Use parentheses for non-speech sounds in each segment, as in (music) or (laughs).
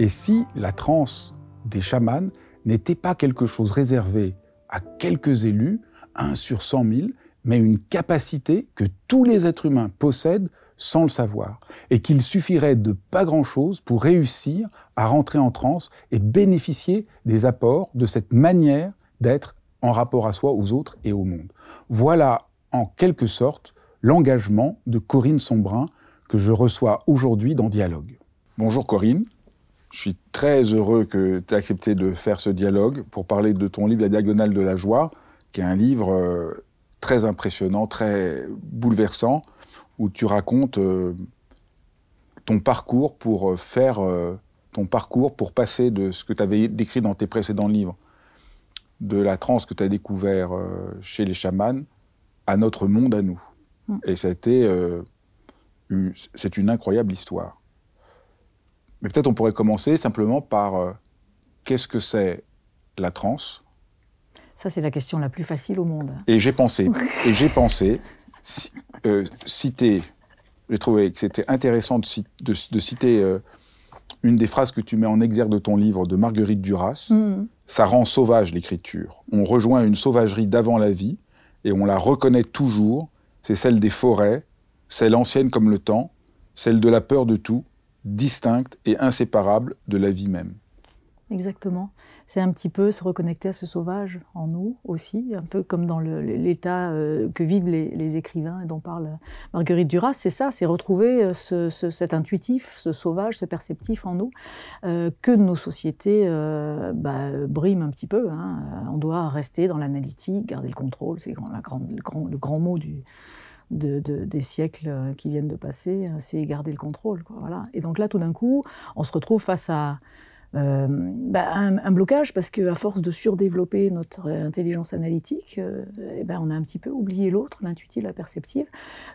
Et si la transe des chamans n'était pas quelque chose réservé à quelques élus, un sur cent mille, mais une capacité que tous les êtres humains possèdent sans le savoir, et qu'il suffirait de pas grand-chose pour réussir à rentrer en transe et bénéficier des apports de cette manière d'être en rapport à soi, aux autres et au monde. Voilà en quelque sorte l'engagement de Corinne Sombrin que je reçois aujourd'hui dans Dialogue. Bonjour Corinne. Je suis très heureux que tu aies accepté de faire ce dialogue pour parler de ton livre La Diagonale de la Joie, qui est un livre euh, très impressionnant, très bouleversant, où tu racontes euh, ton parcours pour euh, faire ton parcours pour passer de ce que tu avais décrit dans tes précédents livres, de la transe que tu as découvert chez les chamans, à notre monde à nous. Mm. Et ça a été, c'est une incroyable histoire. Mais peut-être on pourrait commencer simplement par euh, qu'est-ce que c'est la transe? Ça, c'est la question la plus facile au monde. Et j'ai pensé, (laughs) et j'ai pensé euh, citer, j'ai trouvé que c'était intéressant de, citer euh, une des phrases que tu mets en exergue de ton livre de Marguerite Duras. Mm. Ça rend sauvage l'écriture. On rejoint une sauvagerie d'avant la vie et on la reconnaît toujours. C'est celle des forêts, celle ancienne comme le temps, celle de la peur de tout, distincte et inséparable de la vie même. Exactement. C'est un petit peu se reconnecter à ce sauvage en nous aussi, un peu comme dans l'état euh, que vivent les, écrivains et dont parle Marguerite Duras. C'est ça, c'est retrouver euh, ce, cet intuitif, ce sauvage, ce perceptif en nous, euh, que nos sociétés bah, briment un petit peu. Hein. On doit rester dans l'analytique, garder le contrôle, c'est le grand mot du, de, des siècles euh, qui viennent de passer, euh, c'est garder le contrôle. voilà. Et donc là, tout d'un coup, on se retrouve face à euh, bah, un, blocage parce qu'à force de surdévelopper notre intelligence analytique, eh ben, on a un petit peu oublié l'autre, l'intuitive, la perceptive,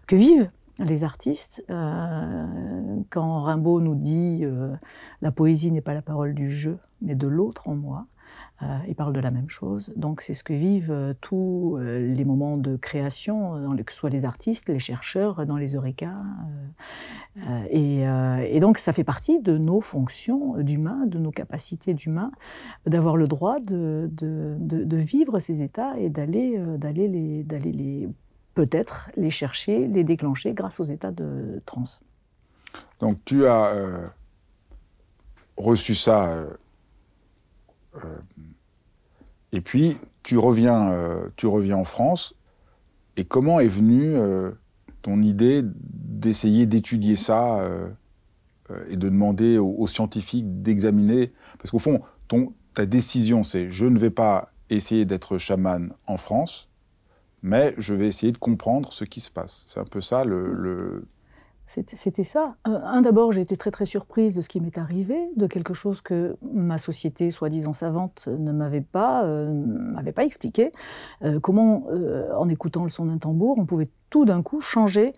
que vivent les artistes. quand Rimbaud nous dit la poésie n'est pas la parole du jeu, mais de l'autre en moi, euh, ils parlent de la même chose. Donc c'est ce que vivent euh, tous euh, les moments de création, que ce soit les artistes, les chercheurs, dans les eureka. Et, donc ça fait partie de nos fonctions d'humains, de nos capacités d'humains, d'avoir le droit de, vivre ces états et d'aller les, peut-être les chercher, les déclencher grâce aux états de transe. Donc tu as reçu ça euh, et puis, tu reviens, euh, tu reviens en France. Et comment est venue euh, ton idée d'essayer d'étudier ça et de demander aux, scientifiques d'examiner? Parce qu'au fond, ta décision, c'est je ne vais pas essayer d'être chaman en France, mais je vais essayer de comprendre ce qui se passe. C'est un peu ça le, c'était ça. Un, d'abord, j'ai été très très surprise de ce qui m'est arrivé, de quelque chose que ma société, soi-disant savante, ne m'avait pas, euh, expliqué. Euh, comment, euh, en écoutant le son d'un tambour, on pouvait tout d'un coup changer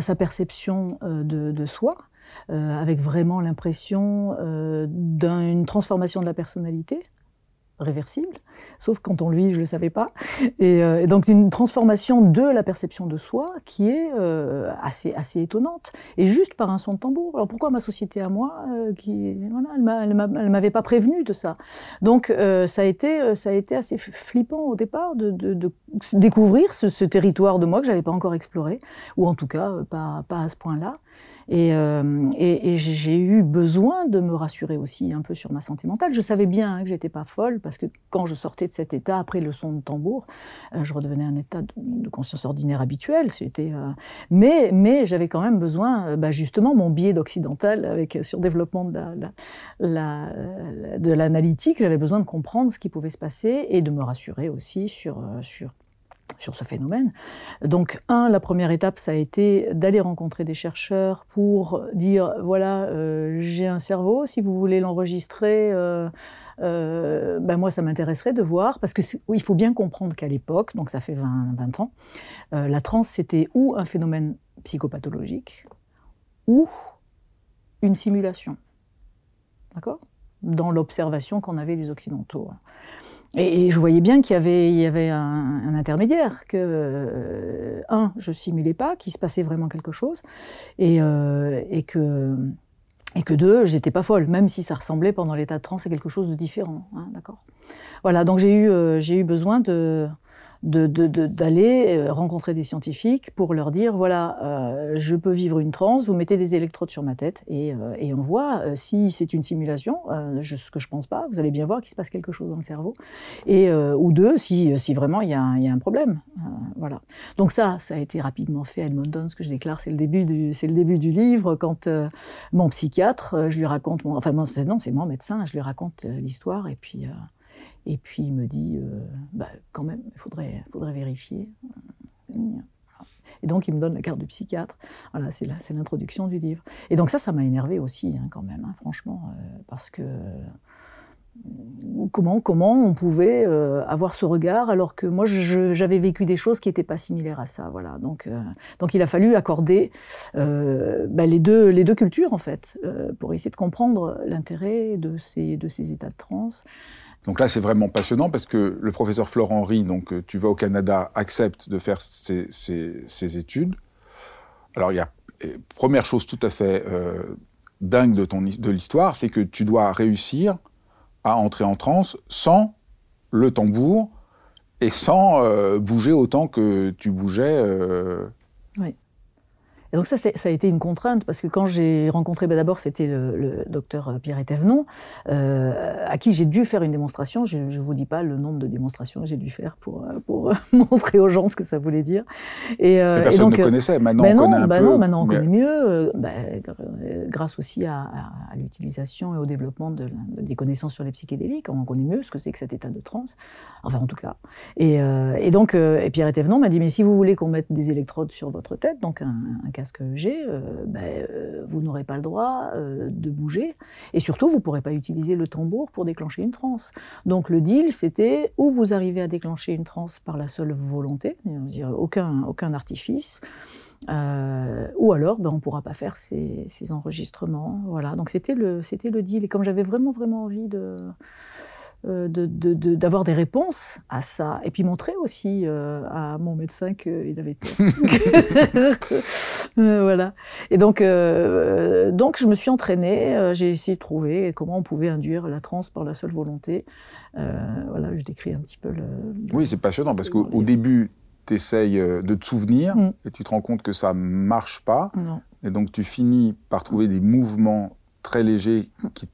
sa perception de, soi, avec vraiment l'impression d'une transformation de la personnalité réversible, sauf quand on le vit, je ne le savais pas. Euh, et, donc une transformation de la perception de soi qui est euh, assez, assez étonnante, et juste par un son de tambour. Alors pourquoi ma société à moi, euh, qui, voilà, elle ne m'avait pas prévenu de ça? Donc ça, a été, ça a été assez flippant au départ de, de, découvrir ce, ce, territoire de moi que je n'avais pas encore exploré, ou en tout cas pas, pas à ce point-là. Euh, et, et, j'ai eu besoin de me rassurer aussi un peu sur ma santé mentale. Je savais bien hein, que j'étais pas folle parce que quand je sortais de cet état, après le son de tambour, euh, je redevenais un état de, conscience ordinaire habituel. Euh, mais j'avais quand même besoin, bah, justement, mon biais d'occidental avec surdéveloppement de, de l'analytique, j'avais besoin de comprendre ce qui pouvait se passer et de me rassurer aussi sur, sur sur ce phénomène. Donc, un, la première étape, ça a été d'aller rencontrer des chercheurs pour dire, voilà, euh, j'ai un cerveau, si vous voulez l'enregistrer, euh, euh, ben moi, ça m'intéresserait de voir, parce que il faut bien comprendre qu'à l'époque, donc ça fait 20, 20 ans, la transe, c'était ou un phénomène psychopathologique, ou une simulation. D'accord? Dans l'observation qu'on avait les Occidentaux. Et, je voyais bien qu'il y avait, un, intermédiaire, que, euh, un, je simulais pas, qu'il se passait vraiment quelque chose, et, euh, et que, et que deux, j'étais pas folle, même si ça ressemblait pendant l'état de transe à quelque chose de différent. Hein, d'accord Voilà, donc j'ai eu, euh, j'ai eu besoin de, d'aller de, euh, rencontrer des scientifiques pour leur dire voilà, euh, je peux vivre une transe, vous mettez des électrodes sur ma tête et, euh, et on voit si c'est une simulation, ce que je pense pas, vous allez bien voir qu'il se passe quelque chose dans le cerveau, et ou deux, si, si vraiment il y, a, y a un problème. voilà. Donc ça, ça a été rapidement fait à Edmonton, ce que je déclare, c'est le début du, le début du livre quand mon psychiatre, je lui raconte, mon, enfin non, c'est mon médecin, je lui raconte l'histoire et puis. Et puis il me dit, euh, bah, quand même, il faudrait, faudrait vérifier. Et donc il me donne la carte du psychiatre. Voilà, c'est l'introduction du livre. Et donc ça, ça m'a énervé aussi, hein, quand même, hein, franchement, euh, parce que comment, comment on pouvait euh, avoir ce regard alors que moi j'avais vécu des choses qui n'étaient pas similaires à ça. Voilà. Donc, donc il a fallu accorder bah, les, deux, les deux cultures en fait pour essayer de comprendre l'intérêt de ces, de ces états de transe. Donc là, c'est vraiment passionnant parce que le professeur Florent Henry, donc euh, tu vas au Canada, accepte de faire ces, études. Alors il y a première chose tout à fait euh, dingue de de l'histoire, c'est que tu dois réussir à entrer en transe sans le tambour et sans euh, bouger autant que tu bougeais. oui. Et donc ça, ça a été une contrainte, parce que quand j'ai rencontré, ben d'abord c'était le, docteur euh, Pierre Etévenon, euh, à qui j'ai dû faire une démonstration. Je ne vous dis pas le nombre de démonstrations que j'ai dû faire pour, euh, pour (laughs) montrer aux gens ce que ça voulait dire. Et, euh, personne ne connaissait, maintenant ben on connaît un ben peu. Non, maintenant on connaît mieux, grâce aussi à, à, l'utilisation et au développement de, des connaissances sur les psychédéliques. On connaît mieux ce que c'est que cet état de transe, enfin en tout cas. Et, et donc et Pierre Etévenon m'a dit, mais si vous voulez qu'on mette des électrodes sur votre tête, donc un, un ce que j'ai, euh, ben, euh, vous n'aurez pas le droit euh, de bouger. Et surtout, vous ne pourrez pas utiliser le tambour pour déclencher une transe. Donc le deal, c'était ou vous arrivez à déclencher une transe par la seule volonté, aucun, aucun artifice, ou alors, ben, on ne pourra pas faire ces, ces enregistrements. Voilà. Donc c'était le, c'était le deal. Et comme j'avais vraiment, vraiment envie de, euh, d'avoir des réponses à ça. Et puis montrer aussi euh, à mon médecin qu'il avait tort. (laughs) Euh, voilà. Et donc, donc, je me suis entraînée. j'ai essayé de trouver comment on pouvait induire la transe par la seule volonté. voilà, je décris un petit peu le. Oui, c'est passionnant parce qu'au début, tu essayes de te souvenir mm. et tu te rends compte que ça marche pas. Et donc, tu finis par trouver des mouvements très légers qui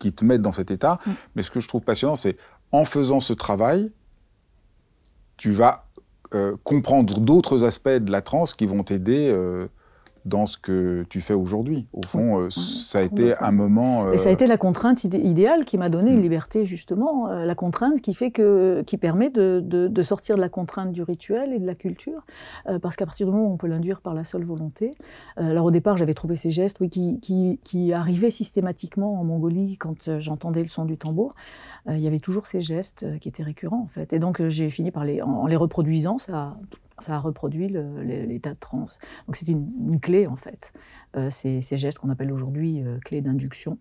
qui te mettent dans cet état. Mm. Mais ce que je trouve passionnant, c'est en faisant ce travail, tu vas euh, comprendre d'autres aspects de la transe qui vont t'aider euh, dans ce que tu fais aujourd'hui. Au fond, euh, ça a été un moment. Et ça a été la contrainte idéale qui m'a donné une mm. liberté, justement. la contrainte qui fait que, qui permet de, de, sortir de la contrainte du rituel et de la culture. parce qu'à partir du moment où on peut l'induire par la seule volonté. alors au départ, j'avais trouvé ces gestes oui, qui, qui, qui, arrivaient systématiquement en Mongolie quand j'entendais le son du tambour. il y avait toujours ces gestes qui étaient récurrents, en fait. Et donc j'ai fini par les, en les reproduisant, ça ça a reproduit l'état de transe. Donc c'est une, clé en fait, euh, ces, gestes qu'on appelle aujourd'hui euh, clés d'induction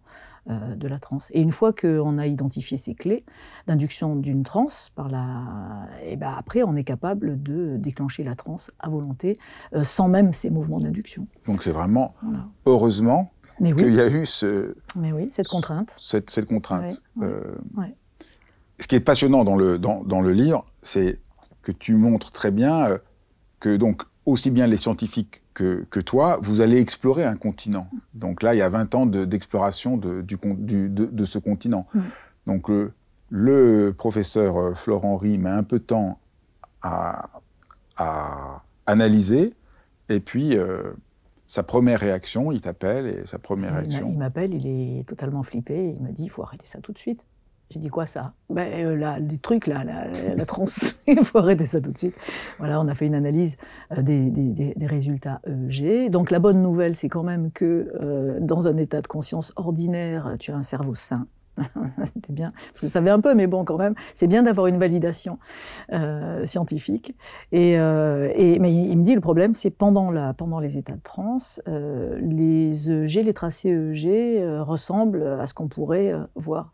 euh, de la transe. Et une fois qu'on a identifié ces clés d'induction d'une transe, par la, et ben après on est capable de déclencher la transe à volonté, sans même ces mouvements d'induction. Donc c'est vraiment heureusement qu'il y a eu ce, Mais oui, cette contrainte. Cette, cette contrainte. Ce qui est passionnant dans le, dans, dans le livre, c'est que tu montres très bien que donc aussi bien les scientifiques que, que, toi, vous allez explorer un continent. Donc là, il y a 20 ans d'exploration de, ce continent. Mm. Donc euh, Le professeur Florent Henry met un peu de temps à, analyser, et puis sa première réaction, il t'appelle, et sa première réaction... Il m'appelle, il est totalement flippé, il me dit, il faut arrêter ça tout de suite. J'ai dit quoi ça? Ben, euh, là, Les trucs, là, la, la, (laughs) il faut arrêter ça tout de suite. Voilà, on a fait une analyse euh, des, résultats EEG. Donc la bonne nouvelle, c'est quand même que euh, dans un état de conscience ordinaire, tu as un cerveau sain. (laughs) C'était bien. Je le savais un peu, mais bon, quand même, c'est bien d'avoir une validation euh, scientifique. Et, euh, mais il me dit le problème, c'est pendant, la, pendant les états de transe, euh, les EEG, les tracés EEG ressemblent à ce qu'on pourrait voir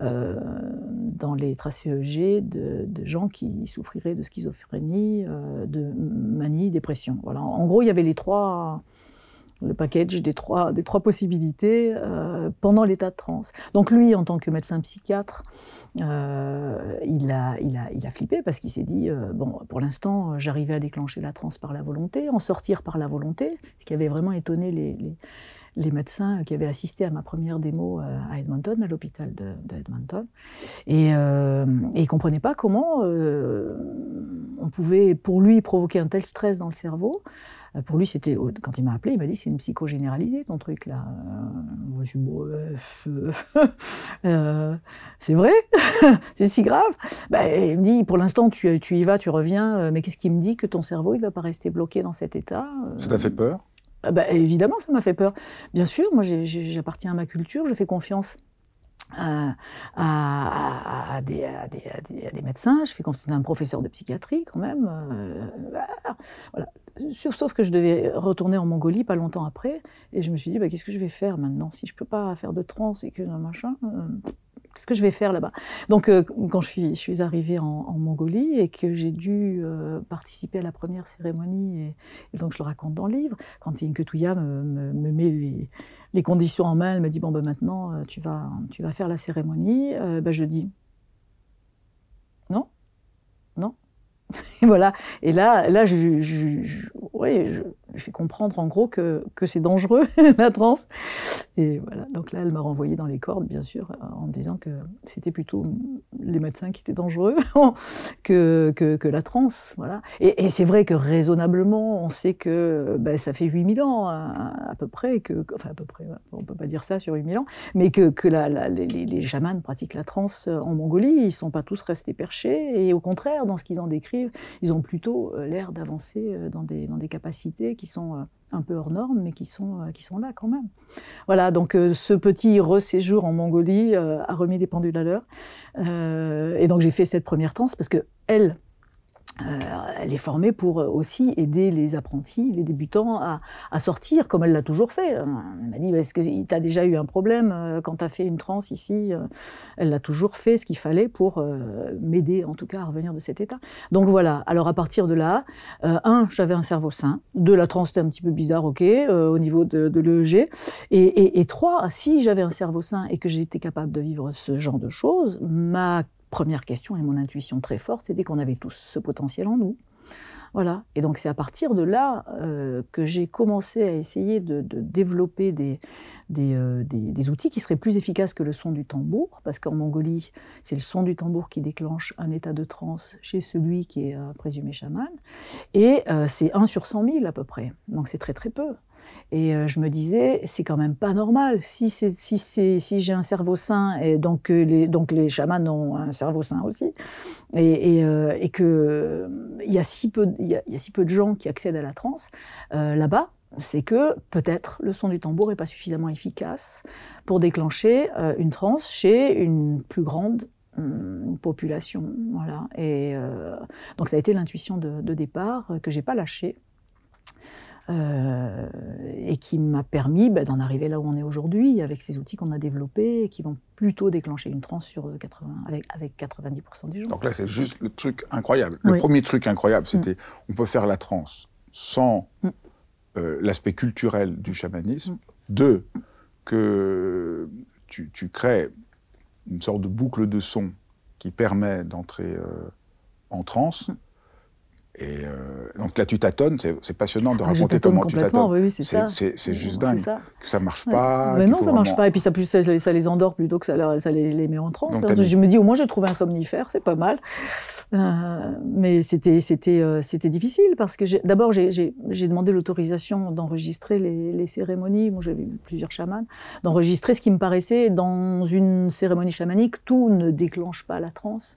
dans les tracés EEG de, de, gens qui souffriraient de schizophrénie, de manie, dépression. Voilà. En gros, il y avait les trois le package des trois, des trois possibilités euh, pendant l'état de transe. Donc lui, en tant que médecin psychiatre, euh, il, a, il, a, il a flippé parce qu'il s'est dit, euh, bon, pour l'instant, j'arrivais à déclencher la transe par la volonté, en sortir par la volonté, ce qui avait vraiment étonné les, les, les médecins qui avaient assisté à ma première démo à Edmonton, à l'hôpital de, Edmonton. Et, euh, ne comprenaient pas comment on pouvait, pour lui, provoquer un tel stress dans le cerveau. Euh, pour lui, c'était quand il m'a appelé, il m'a dit c'est une psycho généralisée ton truc là. Euh, je bon, (laughs) euh, c'est vrai, (laughs) c'est si grave? Ben, il me dit pour l'instant tu, tu, y vas, tu reviens, mais qu'est-ce qui me dit que ton cerveau il va pas rester bloqué dans cet état Ça t'a fait peur? Ben, Évidemment, ça m'a fait peur. Bien sûr, moi j'appartiens à ma culture, je fais confiance à, des, médecins, je fais confiance à un professeur de psychiatrie quand même. voilà. Sauf que je devais retourner en Mongolie pas longtemps après, et je me suis dit, bah, qu'est-ce que je vais faire maintenant? Si je peux pas faire de trans et que machin, euh, qu'est-ce que je vais faire là-bas? Donc, euh, quand je suis, arrivée en, Mongolie et que j'ai dû euh, participer à la première cérémonie, et, donc je le raconte dans le livre, quand Inke Touya me, me, me, met les, conditions en main, elle me dit, bon, bah, maintenant, tu vas, tu vas faire la cérémonie, bah, je dis, non, non. (laughs) Et voilà. Et là, là je, je, je fais comprendre en gros que, que c'est dangereux, (laughs) la transe. Et voilà, donc là, elle m'a renvoyé dans les cordes, bien sûr, en disant que c'était plutôt les médecins qui étaient dangereux (laughs) que, que, la transe. Voilà. Et, c'est vrai que raisonnablement, on sait que ben, ça fait 8000 ans à, peu près, que, enfin à peu près, on peut pas dire ça sur 8000 ans, mais que, que les, les, chamans pratiquent la transe en Mongolie, ils sont pas tous restés perchés, et au contraire, dans ce qu'ils en décrivent, ils ont plutôt euh, l'air d'avancer euh, dans des, dans des capacités qui sont euh, un peu hors normes, mais qui sont, euh, qui sont là quand même. Voilà, donc euh, ce petit reséjour en Mongolie a remis des pendules à l'heure. et donc j'ai fait cette première transe parce que elle, euh, elle est formée pour aussi aider les apprentis, les débutants à, sortir, comme elle l'a toujours fait. Elle m'a dit, est-ce que tu as déjà eu un problème euh, quand tu as fait une transe ici euh, Elle l'a toujours fait ce qu'il fallait pour m'aider, en tout cas, à revenir de cet état. Donc voilà, alors à partir de là, un, j'avais un cerveau sain. Deux, la transe était un petit peu bizarre, ok, au niveau de, l'EEG. Et trois, si j'avais un cerveau sain et que j'étais capable de vivre ce genre de choses, ma première question et mon intuition très forte, c'était qu'on avait tous ce potentiel en nous. Voilà. Et donc c'est à partir de là euh, que j'ai commencé à essayer de, développer euh, des, des, outils qui seraient plus efficaces que le son du tambour, parce qu'en Mongolie, c'est le son du tambour qui déclenche un état de transe chez celui qui est euh, présumé chaman. Et c'est 1 sur 100 000 à peu près. Donc c'est très très peu. Et euh, je me disais, c'est quand même pas normal. Si, j'ai un cerveau sain, et donc, les, donc chamans ont un cerveau sain aussi, et, et, y, a si peu, de gens qui accèdent à la transe euh, là-bas, c'est que peut-être le son du tambour n'est pas suffisamment efficace pour déclencher euh, une transe chez une plus grande hum, population. Voilà. Et donc ça a été l'intuition de, de départ que j'ai pas lâchée. Euh, et qui m'a permis bah, d'en arriver là où on est aujourd'hui, avec ces outils qu'on a développés et qui vont plutôt déclencher une transe sur 80, avec, avec 90% des gens. Donc là, c'est juste le truc incroyable. Le oui. premier truc incroyable, c'était mm. on peut faire la transe sans mm. euh, l'aspect culturel du chamanisme. Mm. Deux, que tu, tu, crées une sorte de boucle de son qui permet d'entrer euh, en transe. Et euh, donc là, tu tâtonnes, c'est passionnant de raconter comment tu tâtonnes. oui, oui, c'est juste dingue ça. que ça marche Ouais. pas. Mais qu'il non, ça marche vraiment- pas. Et puis ça, plus, ça, ça les endort plutôt que ça, leur- ça les, les met en transe. Donc, hein. Je me dis, au moins, j'ai trouvé un somnifère, c'est pas mal. Euh, mais c'était euh, c'était difficile parce que d'abord, j'ai- demandé l'autorisation d'enregistrer les, les cérémonies. Moi, j'avais vu plusieurs chamans. D'enregistrer ce qui me paraissait dans une cérémonie chamanique, tout ne déclenche pas la transe.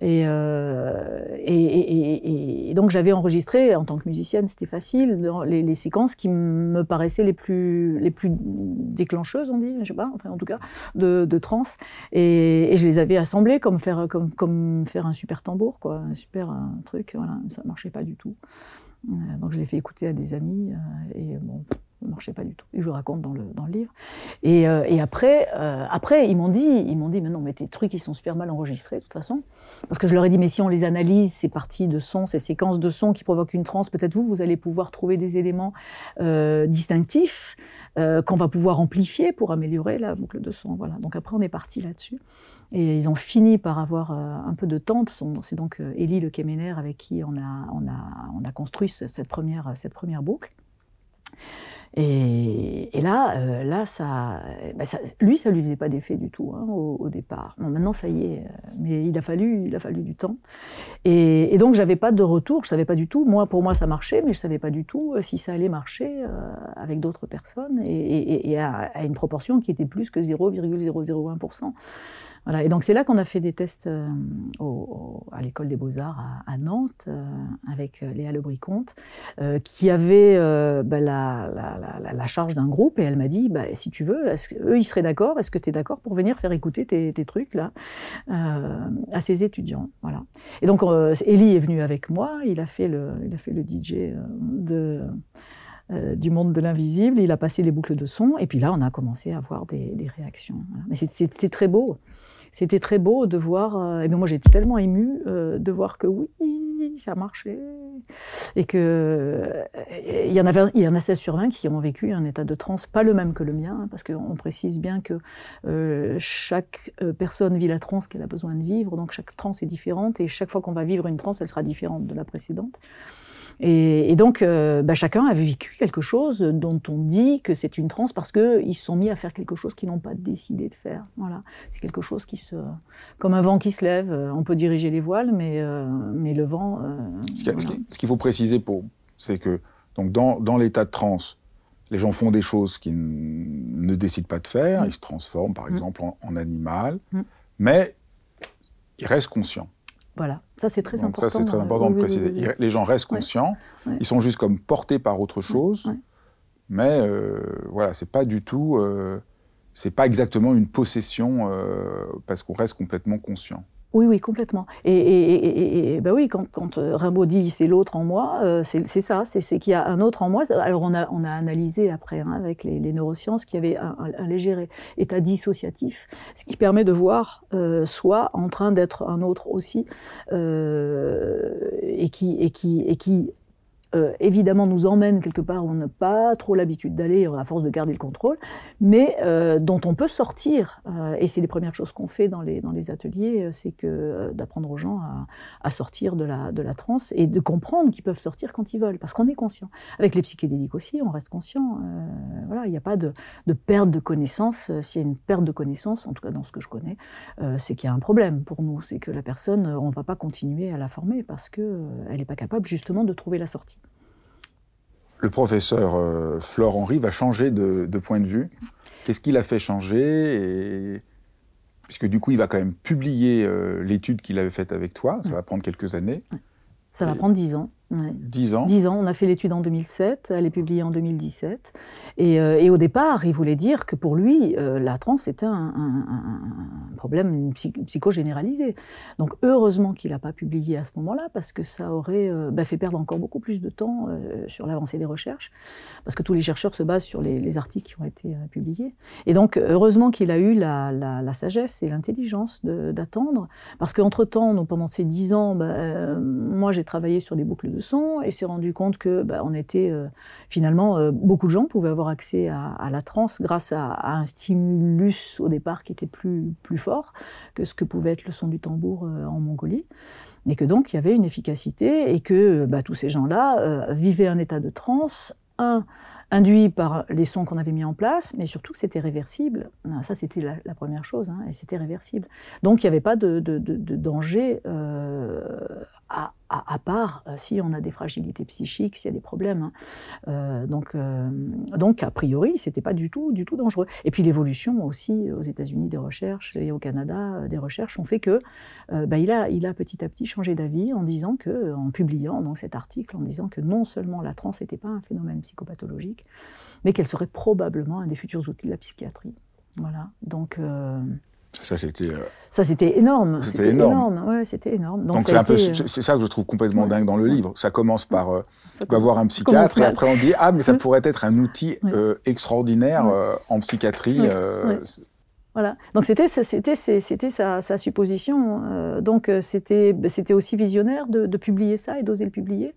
Et, euh, et, et- et- donc j'avais enregistré, en tant que musicienne, c'était facile, les, séquences qui me paraissaient les plus, les plus déclencheuses, on dit, je sais pas, enfin en tout cas, de, de trance. Et, je les avais assemblées comme faire, comme, comme faire un super tambour, quoi, un super un truc, voilà, ça marchait pas du tout. Euh, Donc je l'ai fait écouter à des amis, euh, et bon, ne marchait pas du tout. Et je le raconte dans le, dans le livre. Et, euh, et après, euh, après, ils m'ont dit, ils m'ont dit, mais non, mais tes trucs, ils sont super mal enregistrés, de toute façon. Parce que je leur ai dit, mais si on les analyse, ces parties de son, ces séquences de son qui provoquent une transe, peut-être vous, vous allez pouvoir trouver des éléments euh, distinctifs qu'on va pouvoir amplifier pour améliorer la boucle de son. Voilà. Donc après, on est parti là-dessus. Et ils ont fini par avoir un peu de tente. C'est donc Élie Le Kéméner avec qui on a, on a, on a construit ce- cette première, cette première boucle. Et, là, euh, là ça, ben lui, ça lui faisait pas d'effet du tout hein, au, départ. Maintenant, ça y est, euh, mais il a fallu, il a fallu du temps. Et, et donc, j'avais pas de retour, je savais pas du tout. Moi, pour moi, ça marchait, mais je savais pas du tout euh, si ça allait marcher euh, avec d'autres personnes et, à une proportion qui était plus que 0,001%. Et donc, c'est là qu'on a fait des tests euh, à l'école des beaux-arts à, Nantes euh, avec euh, Léa Lebricomte euh, qui avait bah, la, charge d'un groupe. Et elle m'a dit bah, si tu veux, est-ce eux ils seraient d'accord, est-ce que tu es d'accord pour venir faire écouter tes, trucs là à ces étudiants? Voilà. Et donc Ellie est venu avec moi, il a fait le, il a fait le DJ du monde de l'invisible, il a passé les boucles de son, et puis là, on a commencé à avoir des, réactions. Mais c'est- très beau. C'était très beau de voir. euh, et bien moi, j'étais tellement émue euh, de voir que oui, ça marchait. Et que. euh, Il y, en avait, il y en a 16 sur 20 qui ont vécu un état de transe, pas le même que le mien, hein, parce qu'on précise bien que euh, chaque personne vit la transe qu'elle a besoin de vivre, donc chaque transe est différente, et chaque fois qu'on va vivre une transe, elle sera différente de la précédente. Et, et donc, euh, bah, chacun a vécu quelque chose dont on dit que c'est une transe parce qu'ils se sont mis à faire quelque chose qu'ils n'ont pas décidé de faire. Voilà. C'est quelque chose qui se. Comme un vent qui se lève, euh, on peut diriger les voiles, mais, euh, mais le vent. euh, Ce qu'il voilà. faut préciser, pour, c'est que donc dans, dans l'état de transe, les gens font des choses qu'ils ne décident pas de faire. Mm. Ils se transforment, par exemple, en, en animal, Mm. mais ils restent conscients. Voilà. Ça, c'est très Donc important. ça, c'est très important de préciser. Ils- Les gens restent conscients. Ouais. Ils sont juste comme portés par autre chose. ouais. Mais euh, voilà, c'est pas du tout. euh, c'est pas exactement une possession euh, parce qu'on reste complètement conscient. Oui, oui, complètement. Et, et, et, et- bah oui, quand, quand euh, Rimbaud dit c'est l'autre en moi, euh, c'est ça, c'est c'est qu'il y a un autre en moi. Alors on a, on a analysé après hein, avec les, les neurosciences qu'il y avait un, un- un léger état dissociatif, ce qui permet de voir euh, soi en train d'être un autre aussi, euh, et qui, et qui, et qui euh, évidemment nous emmène quelque part où on n'a pas trop l'habitude d'aller à force de garder le contrôle, mais euh, dont on peut sortir. Euh, et c'est les premières choses qu'on fait dans les, ateliers, c'est que d'apprendre aux gens à, sortir de la, transe et de comprendre qu'ils peuvent sortir quand ils veulent, parce qu'on est conscient. Avec les psychédéliques aussi, on reste conscient. Voilà, il n'y a pas de, de perte de connaissance. S'il y a une perte de connaissance, en tout cas dans ce que je connais, c'est qu'il y a un problème pour nous. C'est que la personne, on ne va pas continuer à la former parce qu'elle n'est pas capable justement de trouver la sortie. Le professeur euh, Flore Henry va changer de, de point de vue. Qu'est-ce qu'il a fait changer et... Puisque du coup, il va quand même publier euh, l'étude qu'il avait faite avec toi. Ça va prendre quelques années. Ça va prendre dix ans. Ouais. Dix ans. 10 ans, on a fait l'étude en 2007, elle est publiée en 2017. Et, euh, et au départ, il voulait dire que pour lui, euh, la transe était un, un- un- un problème psy- psycho-généralisé. Donc heureusement qu'il n'a pas publié à ce moment-là, parce que ça aurait euh, bah, fait perdre encore beaucoup plus de temps sur l'avancée des recherches, parce que tous les chercheurs se basent sur les, les articles qui ont été publiés. Et donc heureusement qu'il a eu la, la- la sagesse et l'intelligence d'attendre, parce qu'entre-temps, pendant ces 10 ans, bah, moi j'ai travaillé sur des boucles de de son et s'est rendu compte que bah, on était finalement beaucoup de gens pouvaient avoir accès à, la transe grâce à, un stimulus au départ qui était plus plus fort que ce que pouvait être le son du tambour en Mongolie et que donc il y avait une efficacité et que bah, tous ces gens-là vivaient un état de transe un induit par les sons qu'on avait mis en place, mais surtout que c'était réversible. Ça, c'était la, première chose, hein, et c'était réversible. Donc, il n'y avait pas de, danger euh, à, part euh, si on a des fragilités psychiques, s'il y a des problèmes. Hein. Euh, donc, euh, donc, a priori, c'était pas du tout, du tout dangereux. Et puis l'évolution aussi aux États-Unis des recherches et au Canada des recherches ont fait que bah, il, a, il a petit à petit changé d'avis en disant que, en publiant donc cet article, en disant que non seulement la transe n'était pas un phénomène psychopathologique, mais qu'elle serait probablement un des futurs outils de la psychiatrie. Voilà. Donc ça, c'était. Euh, ça, c'était énorme. C'était énorme. Ouais, c'était énorme. Donc, c'est euh, ça que je trouve complètement dingue dans le livre. Ça commence par, euh, voir un psychiatre et après on dit ah mais ça pourrait être un outil extraordinaire en psychiatrie. Voilà. Donc c'était sa, sa, supposition. donc c'était aussi visionnaire de, de, publier ça et d'oser le publier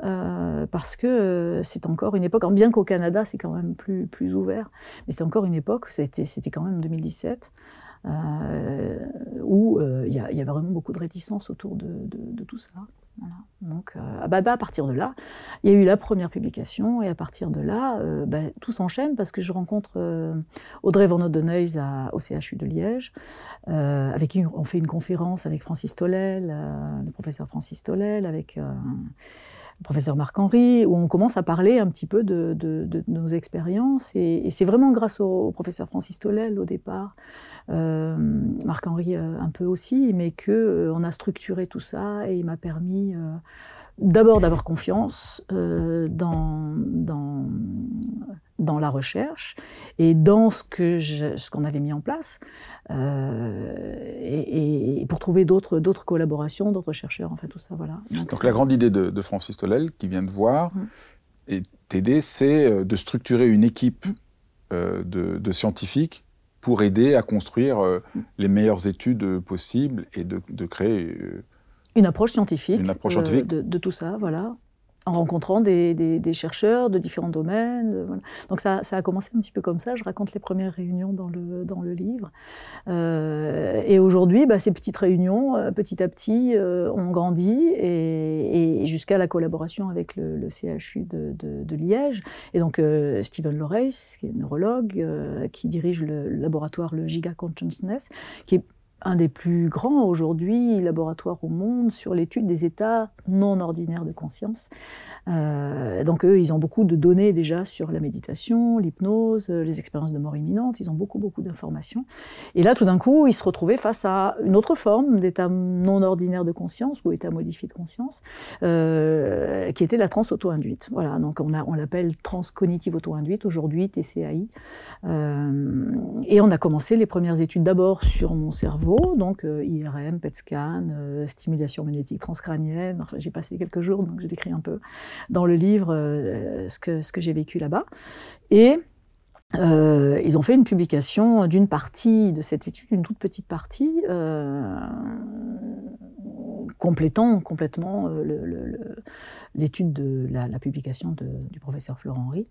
parce que c'est encore une époque. Bien qu'au Canada c'est quand même plus plus ouvert, mais c'est encore une époque. C'était quand même 2017. Euh, où euh, il y, avait vraiment beaucoup de réticence autour de, tout ça. Donc, euh, à partir de là, il y a eu la première publication, et à partir de là, bah, tout s'enchaîne parce que je rencontre Audrey Van Odenhuis au CHU de Liège, avec qui on fait une conférence avec Francis Tollel, le professeur Francis Tollel, avec le professeur Marc-Henri, où on commence à parler un petit peu de, nos expériences. Et, c'est vraiment grâce au, professeur Francis Tollel au départ, euh, Marc-Henri euh, un peu aussi, mais qu'on euh, a structuré tout ça et il m'a permis d'abord d'avoir confiance dans, dans, dans la recherche et dans ce que ce qu'on avait mis en place euh, et, pour trouver d'autres d'autres collaborations d'autres chercheurs en fait tout ça voilà donc, la grande idée de, Francis Tolel qui vient de voir mmh. et t'aider c'est euh, de structurer une équipe euh, de, scientifiques pour aider à construire mmh. les meilleures études possibles et de, créer une approche scientifique, une approche scientifique. De, de, tout ça, voilà en rencontrant des, chercheurs de différents domaines. Donc ça, a commencé un petit peu comme ça. Je raconte les premières réunions dans le, dans le livre. Euh, et aujourd'hui, bah, ces petites réunions, euh, petit à petit, euh, ont grandi et, jusqu'à la collaboration avec le, CHU de, Liège. Et donc Stephen Loreis, qui est neurologue, qui dirige le, le laboratoire le Giga Consciousness, qui est un des plus grands aujourd'hui laboratoires au monde sur l'étude des états non ordinaires de conscience. Euh, donc eux, ils ont beaucoup de données déjà sur la méditation, l'hypnose, les expériences de mort imminente, ils ont beaucoup, beaucoup d'informations. Et là, tout d'un coup, ils se retrouvaient face à une autre forme d'état non ordinaire de conscience ou état modifié de conscience, euh, qui était la trans auto-induite. Voilà, donc on, l'appelle trans cognitive auto-induite, aujourd'hui TCAI. Euh, et on a commencé les premières études d'abord sur mon cerveau, donc euh, IRM, PET scan, euh, stimulation magnétique transcrânienne. J'ai passé quelques jours, donc je décris un peu dans le livre euh, ce que j'ai vécu là-bas. Et ils ont fait une publication d'une partie de cette étude, une toute petite partie, complétant complètement l'étude de la, publication du professeur Florent Henry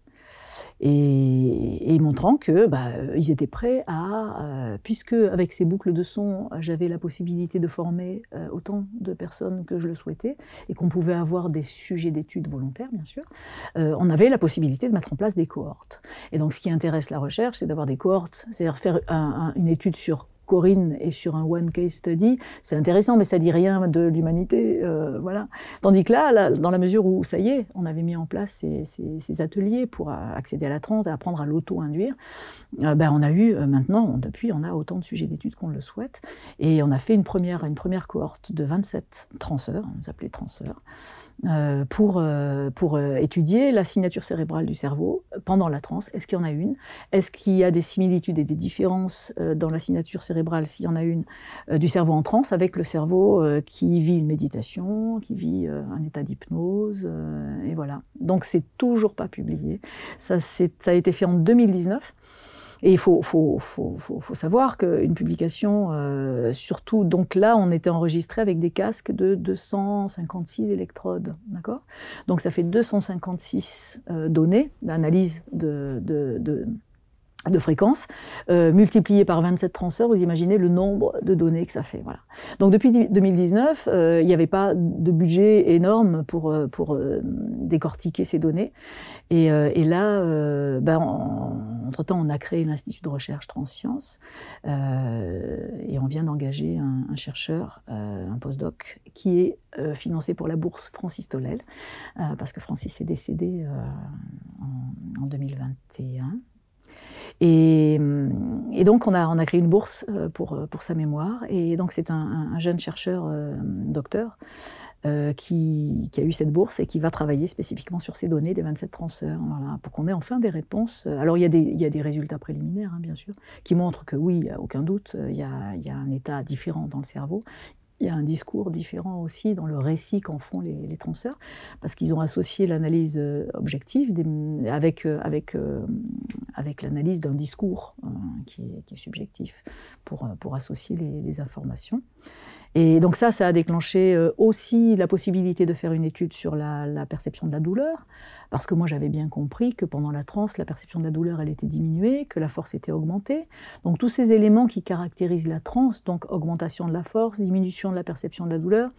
et, montrant que bah, ils étaient prêts à, euh, puisque avec ces boucles de son, j'avais la possibilité de former euh, autant de personnes que je le souhaitais, et qu'on pouvait avoir des sujets d'études volontaires, bien sûr, euh, on avait la possibilité de mettre en place des cohortes. Et donc, ce qui intéresse la recherche, c'est d'avoir des cohortes, c'est-à-dire faire une étude sur Corinne est sur un one case study, c'est intéressant, mais ça dit rien de l'humanité, euh, voilà. Tandis que là, dans la mesure où ça y est, on avait mis en place ces, ateliers pour accéder à la transe, apprendre à l'auto-induire, euh, ben on a eu euh, maintenant, depuis, on a autant de sujets d'études qu'on le souhaite, et on a fait une première, une première cohorte de 27 transeurs, on nous appelait transeurs, pour, pour étudier la signature cérébrale du cerveau pendant la transe. Est-ce qu'il y en a une? Est-ce qu'il y a des similitudes et des différences dans la signature cérébrale, s'il y en a une, du cerveau en transe avec le cerveau qui vit une méditation, qui vit un état d'hypnose Et voilà. Donc c'est toujours pas publié. Ça, a été fait en 2019. Et il faut, savoir qu'une publication, euh, surtout, donc là, on était enregistré avec des casques de 256 électrodes, d'accord? Donc ça fait 256 euh, données d'analyse de de fréquence, euh, multiplié par 27 transeurs, vous imaginez le nombre de données que ça fait. Voilà. Donc depuis 2019, euh, il n'y avait pas de budget énorme pour, euh, pour euh, décortiquer ces données. Et, là, ben, entre-temps, on a créé l'Institut de recherche Transsciences et on vient d'engager un, un, chercheur, un postdoc, qui est financé pour la bourse Francis Tolel, parce que Francis est décédé en, en 2021. Et, et, donc, on a, créé une bourse euh, pour, euh, pour sa mémoire. Et donc, c'est un, un, jeune chercheur, euh, docteur, euh, qui, a eu cette bourse et qui va travailler spécifiquement sur ces données des 27 transeurs, voilà, pour qu'on ait enfin des réponses. Alors, il y a des, résultats préliminaires, hein, bien sûr, qui montrent que oui, aucun doute, il y a un état différent dans le cerveau il y a un discours différent aussi dans le récit qu'en font les, les, transeurs, parce qu'ils ont associé l'analyse euh, objective avec, euh, avec, euh, avec l'analyse d'un discours qui, est, qui, est, subjectif pour, pour associer les, informations. Et donc ça, ça a déclenché aussi la possibilité de faire une étude sur la, perception de la douleur, parce que moi j'avais bien compris que pendant la transe, la perception de la douleur, elle était diminuée, que la force était augmentée. Donc tous ces éléments qui caractérisent la transe, donc augmentation de la force, diminution de la perception de la douleur,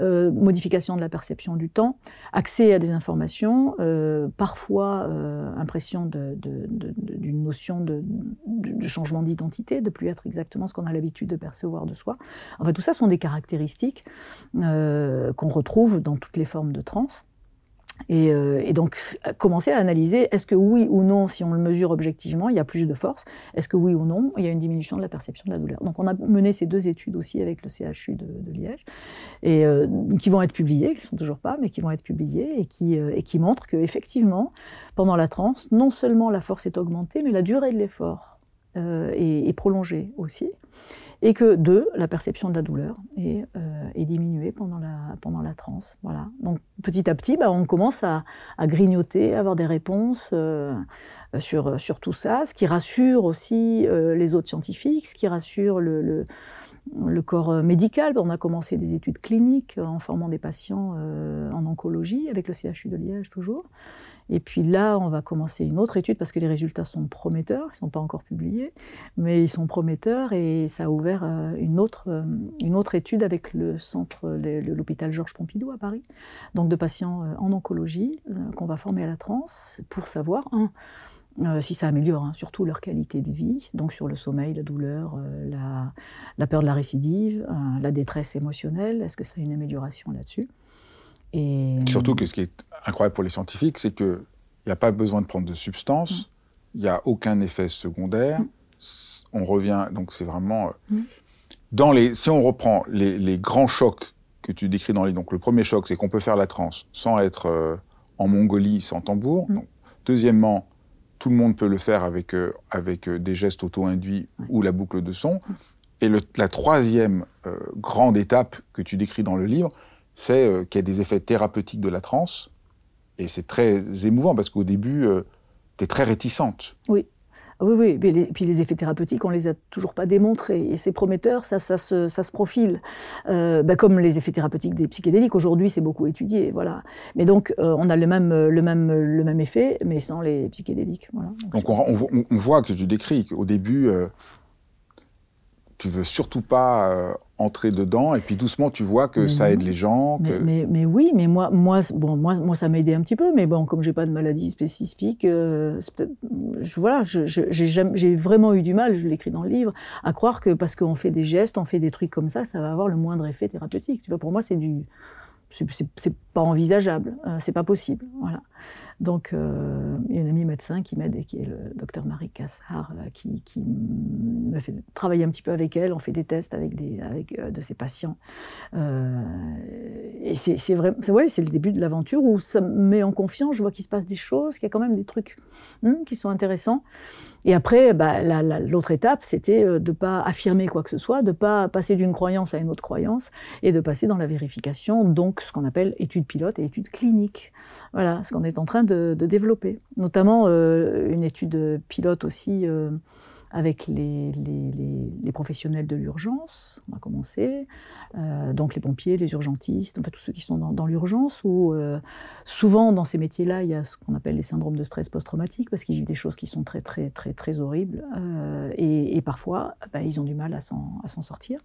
euh, modification de la perception du temps, accès à des informations, euh, parfois euh, impression d'une notion de, de changement d'identité, de plus être exactement ce qu'on a l'habitude de percevoir de soi. Tout ça sont des caractéristiques euh, qu'on retrouve dans toutes les formes de transe. Et, euh, et, donc, commencer à analyser, est-ce que oui ou non, si on le mesure objectivement, il y a plus de force? Est-ce que oui ou non, il y a une diminution de la perception de la douleur? Donc, on a mené ces deux études aussi avec le CHU de, Liège, et euh, qui vont être publiées, qui ne sont toujours pas, mais qui vont être publiées, et qui, euh, et qui montrent qu'effectivement, pendant la transe, non seulement la force est augmentée, mais la durée de l'effort est prolongée aussi et que deux, la perception de la douleur est, euh, est diminuée pendant la, pendant la transe. Voilà. Donc petit à petit, bah, on commence à, grignoter, à avoir des réponses euh, sur, sur tout ça, ce qui rassure aussi euh, les autres scientifiques, ce qui rassure le le corps médical. On a commencé des études cliniques en formant des patients euh, en oncologie avec le CHU de Liège toujours. Et puis là, on va commencer une autre étude parce que les résultats sont prometteurs, ils ne sont pas encore publiés, mais ils sont prometteurs et ça a ouvert euh, une autre, euh, étude avec le centre, l'hôpital Georges Pompidou à Paris, donc de patients en oncologie qu'on va former à la transe pour savoir, un, euh, si ça améliore hein, surtout leur qualité de vie, donc sur le sommeil, la douleur, euh, la, la, peur de la récidive, euh, la détresse émotionnelle, est-ce que ça a une amélioration là-dessus? Et surtout que ce qui est incroyable pour les scientifiques, c'est qu'il n'y a pas besoin de prendre de substance, il mmh. n'y a aucun effet secondaire. Mmh. On revient, donc c'est vraiment mmh. dans les. Si on reprend les, les, grands chocs que tu décris dans les. Donc le premier choc, c'est qu'on peut faire la transe sans être en Mongolie, sans tambour. Donc, deuxièmement, tout le monde peut le faire avec, euh, avec euh, des gestes auto-induits ouais. ou la boucle de son. Et le, la troisième euh, grande étape que tu décris dans le livre, c'est euh, qu'il y a des effets thérapeutiques de la transe. Et c'est très émouvant parce qu'au début, tu es très réticente. Oui. Oui, oui, mais puis les effets thérapeutiques, on les a toujours pas démontrés. Et c'est prometteur, ça, ça, se, ça se profile. Euh, ben comme les effets thérapeutiques des psychédéliques, aujourd'hui, c'est beaucoup étudié. Voilà. Mais donc, euh, on a le même, le, même, le même effet, mais sans les psychédéliques. Voilà. Donc, donc on, on, on, voit que tu décris qu'au début, euh, tu veux surtout pas euh, entrer dedans. Et puis doucement tu vois que mais ça aide les gens que... mais, mais, mais, oui mais moi moi bon moi moi ça m'a aidé un petit peu. Mais bon comme j'ai pas de maladie spécifique euh, je, voilà j'ai vraiment eu du mal je l'écris dans le livre à croire que parce qu'on fait des gestes on fait des trucs comme ça ça va avoir le moindre effet thérapeutique. Tu vois pour moi c'est du c'est pas envisageable, euh, c'est pas possible. Voilà. Donc, euh, il y a une amie médecin qui m'aide qui est le docteur Marie Cassard, euh, qui, me fait travailler un petit peu avec elle. On fait des tests avec, des, avec euh, de ses patients. Et c'est vrai, c'est ouais, le début de l'aventure où ça me met en confiance. Je vois qu'il se passe des choses, qu'il y a quand même des trucs hmm, qui sont intéressants. Et après, bah, l'autre étape, c'était de ne pas affirmer quoi que ce soit, de ne pas passer d'une croyance à une autre croyance, et de passer dans la vérification, donc ce qu'on appelle études pilote et études cliniques. Voilà, ce qu'on est en train de, développer. Notamment une étude pilote aussi avec les, les, professionnels de l'urgence, on va commencer, euh, donc les pompiers, les urgentistes, enfin tous ceux qui sont dans, l'urgence, où euh, souvent dans ces métiers-là, il y a ce qu'on appelle les syndromes de stress post-traumatique, parce qu'ils vivent des choses qui sont très très très très horribles, euh, et, parfois bah, ils ont du mal à s'en sortir.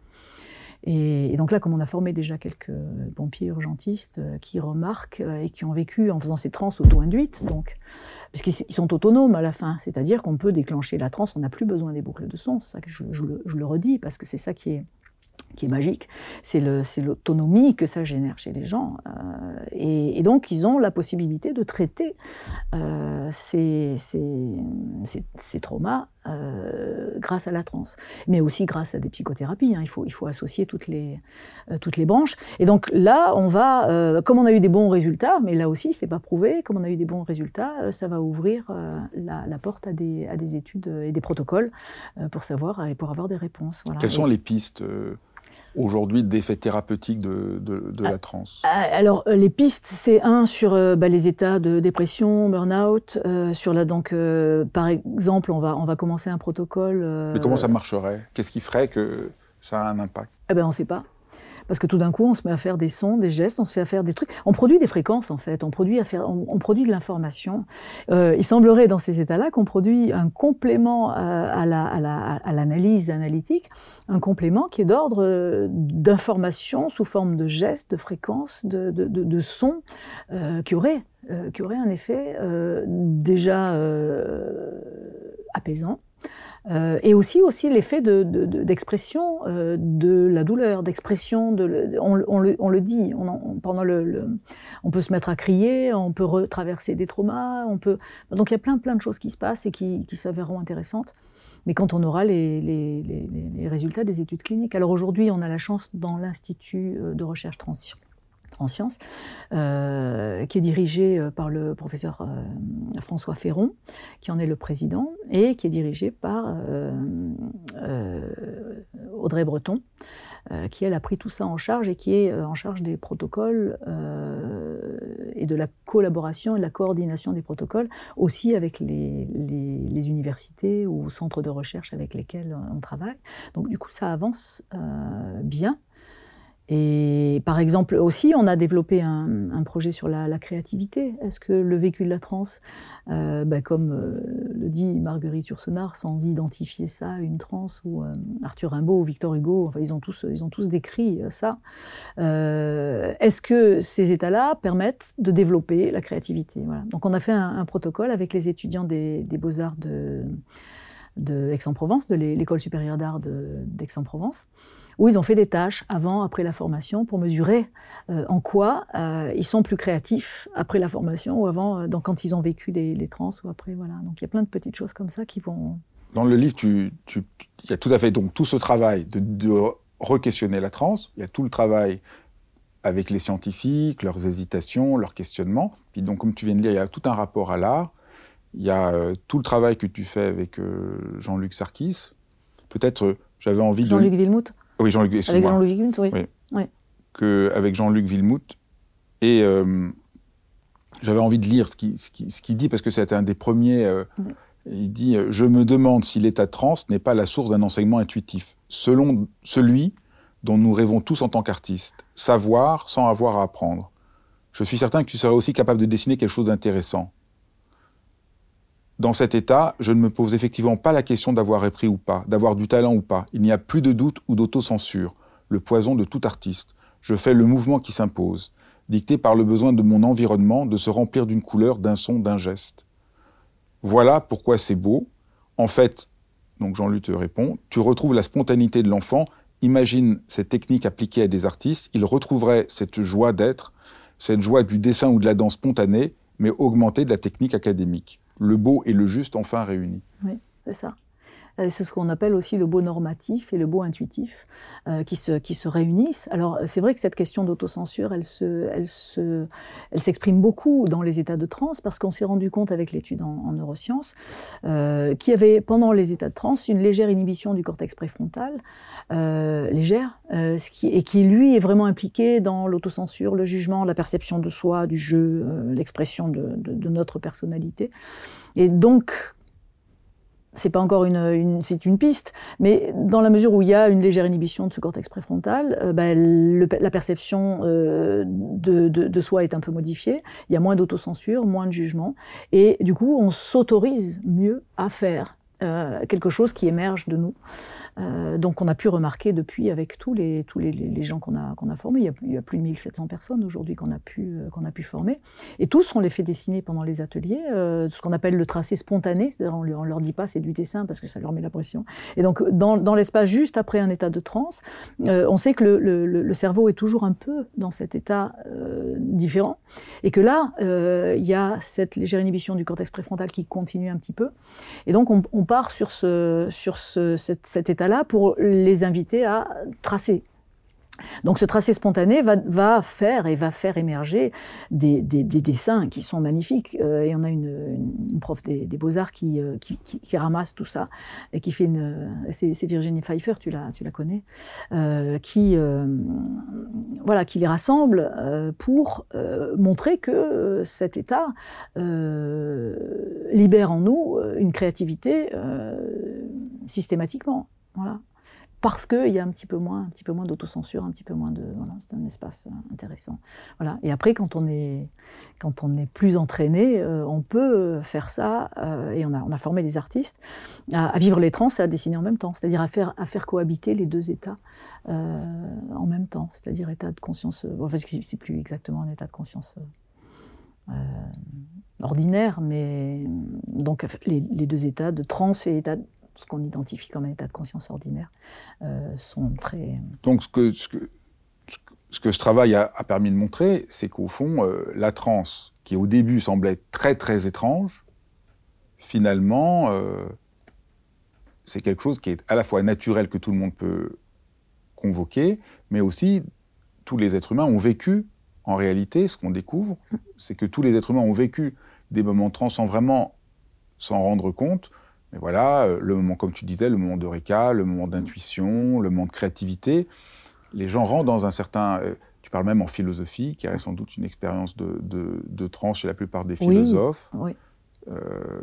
Et, donc là, comme on a formé déjà quelques pompiers urgentistes euh, qui remarquent euh, et qui ont vécu en faisant ces trans auto-induites, donc, puisqu'ils sont autonomes à la fin, c'est-à-dire qu'on peut déclencher la transe, on n'a plus besoin des boucles de son, ça que je, le redis, parce que c'est ça qui est, qui est magique, c'est l'autonomie que ça génère chez les gens. Euh, et, donc, ils ont la possibilité de traiter euh, ces, ces, traumas euh, grâce à la transe, mais aussi grâce à des psychothérapies. Hein. Il, faut, il faut associer toutes les, toutes les branches. Et donc là, on va, comme on a eu des bons résultats, mais là aussi, c'est pas prouvé, comme on a eu des bons résultats, ça va ouvrir la, porte à des, à des études et des protocoles pour savoir et pour avoir des réponses. Quelles sont les pistes aujourd'hui d'effets thérapeutiques de, de, la ah, transe? ah, Alors, euh, les pistes, c'est un sur euh, bah, les états de dépression, burn-out. Euh, sur la, donc, par exemple, on va, on va commencer un protocole. Mais comment ça marcherait? Qu'est-ce qui ferait que ça a un impact? Eh ben, On ne sait pas. Parce que tout d'un coup, on se met à faire des sons, des gestes, on se fait à faire des trucs. On produit des fréquences, en fait. On produit, à faire, on, produit de l'information. Euh, il semblerait, dans ces états-là, qu'on produit un complément euh, à, l'analyse analytique, un complément qui est d'ordre euh, d'information sous forme de gestes, de fréquences, de, sons, qui, aurait, qui aurait un effet déjà apaisant euh, et aussi, aussi l'effet d'expression de, euh, de, la douleur, d'expression, de, on, on, le, on, le, dit, on, pendant le, on peut se mettre à crier, on peut retraverser des traumas, on peut... Donc il y a plein, plein de choses qui se passent et qui, qui s'avéreront intéressantes. Mais quand on aura les, les, les, les résultats des études cliniques. Alors aujourd'hui, on a la chance dans l'Institut euh, de recherche transition en sciences, euh, qui est dirigé euh, par le professeur euh, François Ferron, qui en est le président, et qui est dirigé par Audrey Breton, qui elle a pris tout ça en charge et qui est en charge des protocoles et de la collaboration et de la coordination des protocoles, aussi avec les, les universités ou centres de recherche avec lesquels on travaille. Donc du coup, ça avance bien. Et par exemple, aussi, on a développé un, projet sur la, créativité. Est-ce que le vécu de la transe, euh, ben, comme euh, le dit Marguerite Yourcenar, sans identifier ça, une transe, ou euh, Arthur Rimbaud ou Victor Hugo, enfin, ils ont tous, ils ont tous décrit ça. Est-ce que ces états-là permettent de développer la créativité? Voilà. Donc, on a fait un, protocole avec les étudiants des, des beaux-arts de, de Aix-en-Provence, de l'école supérieure d'art d'Aix-en-Provence où ils ont fait des tâches avant, après la formation, pour mesurer euh, en quoi euh, ils sont plus créatifs après la formation ou avant, euh, donc quand ils ont vécu des, les trans ou après. Voilà. Donc il y a plein de petites choses comme ça qui vont. Dans le livre, il y a tout à fait donc tout ce travail de, de re-questionner la trans. Il y a tout le travail avec les scientifiques, leurs hésitations, leurs questionnements. Puis donc, comme tu viens de dire, il y a tout un rapport à l'art. Il y a tout le travail que tu fais avec Jean-Luc Sarkis. Peut-être, j'avais envie de... Jean-Luc Villemout oui, Jean-Luc Avec Jean-Luc Villemout, oui. oui. Que, avec Jean-Luc Villemout. Et euh, j'avais envie de lire ce qu'il qui, qui dit, parce que c'était un des premiers. Euh, il dit euh, Je me demande si l'état trans n'est pas la source d'un enseignement intuitif, selon celui dont nous rêvons tous en tant qu'artistes, savoir sans avoir à apprendre. Je suis certain que tu serais aussi capable de dessiner quelque chose d'intéressant. Dans cet état, je ne me pose effectivement pas la question d'avoir appris ou pas, d'avoir du talent ou pas. Il n'y a plus de doute ou d'autocensure, le poison de tout artiste. Je fais le mouvement qui s'impose, dicté par le besoin de mon environnement de se remplir d'une couleur, d'un son, d'un geste. Voilà pourquoi c'est beau. En fait, donc Jean-Luc te répond, tu retrouves la spontanéité de l'enfant. Imagine cette technique appliquée à des artistes, ils retrouveraient cette joie d'être, cette joie du dessin ou de la danse spontanée, mais augmentée de la technique académique le beau et le juste enfin réunis. Oui, c'est ça. Euh, c'est ce qu'on appelle aussi le beau normatif et le beau intuitif euh, qui, se, qui se réunissent. Alors c'est vrai que cette question d'autocensure, elle se, elle se, elle s'exprime beaucoup dans les états de transe parce qu'on s'est rendu compte avec l'étude en, neurosciences euh, qu'il y avait pendant les états de transe une légère inhibition du cortex préfrontal, euh, légère, et qui lui est vraiment impliqué dans l'autocensure, le jugement, la perception de soi, du jeu, l'expression de, de, de notre personnalité. Et donc, c'est pas encore une, c'est une piste, mais dans la mesure où il y a une légère inhibition de ce cortex préfrontal, euh, ben, la perception euh, de, de, de, soi est un peu modifiée. Il y a moins d'autocensure, moins de jugement, et du coup, on s'autorise mieux à faire euh, quelque chose qui émerge de nous. Euh, donc on a pu remarquer depuis avec tous les, tous les, gens qu'on a, a formés, il y, a, plus de 1700 personnes aujourd'hui qu'on a, pu, euh, a pu former, et tous on les fait dessiner pendant les ateliers, ce qu'on appelle le tracé spontané, on, on leur dit pas c'est du dessin parce que ça leur met la pression. Et donc dans, dans l'espace juste après un état de transe, on sait que le, le, cerveau est toujours un peu dans cet état euh, différent, et que là il y a cette légère inhibition du cortex préfrontal qui continue un petit peu, et donc on, part sur, ce, sur ce, cet, cet état-là pour les inviter à tracer donc ce tracé spontané va, faire et va faire émerger des, des, des dessins qui sont magnifiques. Euh, et on a une, prof des, beaux-arts qui, euh, qui, ramasse tout ça et qui fait. C'est Virginie Pfeiffer, tu la, tu la connais, euh, qui, euh, voilà, qui les rassemble pour montrer que cet état libère en nous une créativité systématiquement. Voilà parce qu'il y a un petit peu moins, d'autocensure, un petit peu moins de, voilà, c'est un espace euh, intéressant. Voilà. Et après, quand on est, plus entraîné, euh, on peut faire ça, euh, et on a, formé les artistes à, vivre les trans et à dessiner en même temps, c'est-à-dire à faire, cohabiter les deux états euh, en même temps, c'est-à-dire état de conscience, enfin, c'est plus exactement un état de conscience. Euh, ordinaire, mais donc les, les, deux états de trans et état ce qu'on identifie comme un état de conscience ordinaire, euh, sont très... Donc ce que ce, que, ce, travail a, a permis de montrer, c'est qu'au fond, euh, la transe, qui au début semblait très très étrange, finalement, euh, c'est quelque chose qui est à la fois naturel que tout le monde peut convoquer, mais aussi tous les êtres humains ont vécu, en réalité, ce qu'on découvre, c'est que tous les êtres humains ont vécu des moments trans sans vraiment s'en rendre compte, mais voilà, euh, le moment, comme tu disais, le moment d'Eureka, le moment d'intuition, le moment de créativité, les gens rentrent dans un certain. Euh, tu parles même en philosophie, qui est sans doute une expérience de, de, de tranche chez la plupart des philosophes. Oui. Euh,